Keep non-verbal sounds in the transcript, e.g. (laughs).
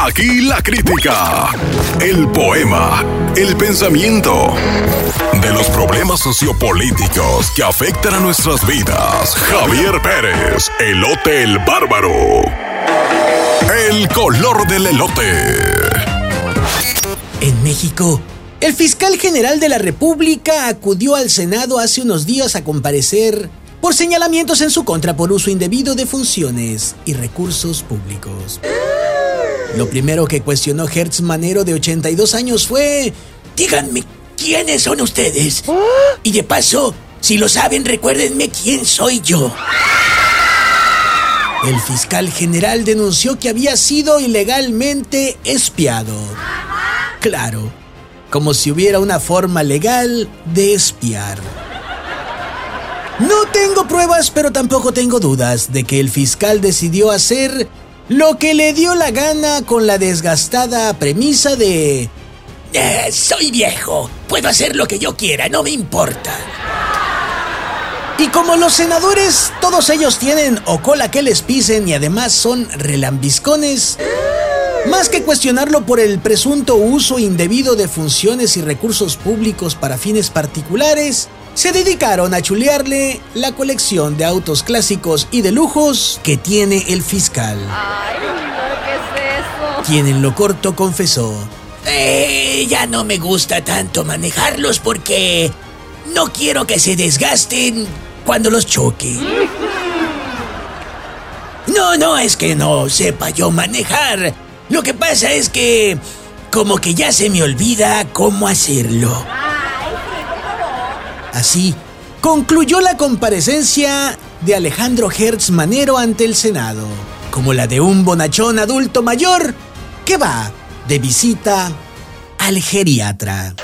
Aquí la crítica, el poema, el pensamiento de los problemas sociopolíticos que afectan a nuestras vidas. Javier Pérez, el Bárbaro. El color del elote. En México, el fiscal general de la República acudió al Senado hace unos días a comparecer por señalamientos en su contra por uso indebido de funciones y recursos públicos. Lo primero que cuestionó Hertz Manero de 82 años fue, díganme, ¿quiénes son ustedes? Y de paso, si lo saben, recuérdenme quién soy yo. El fiscal general denunció que había sido ilegalmente espiado. Claro, como si hubiera una forma legal de espiar. No tengo pruebas, pero tampoco tengo dudas de que el fiscal decidió hacer lo que le dio la gana con la desgastada premisa de... "Eh, soy viejo, puedo hacer lo que yo quiera, no me importa. Y como los senadores, todos ellos tienen o cola que les pisen y además son relambiscones, más que cuestionarlo por el presunto uso indebido de funciones y recursos públicos para fines particulares, se dedicaron a chulearle la colección de autos clásicos y de lujos que tiene el fiscal. Ay, no, ¿qué es eso? Quien en lo corto confesó, "Eh, ya no me gusta tanto manejarlos porque no quiero que se desgasten cuando los choque. (laughs) No, no, es que no sepa yo manejar. Lo que pasa es que como que ya se me olvida cómo hacerlo. Así, concluyó la comparecencia de Alejandro Hertz Manero ante el Senado, como la de un bonachón adulto mayor que va de visita al geriatra.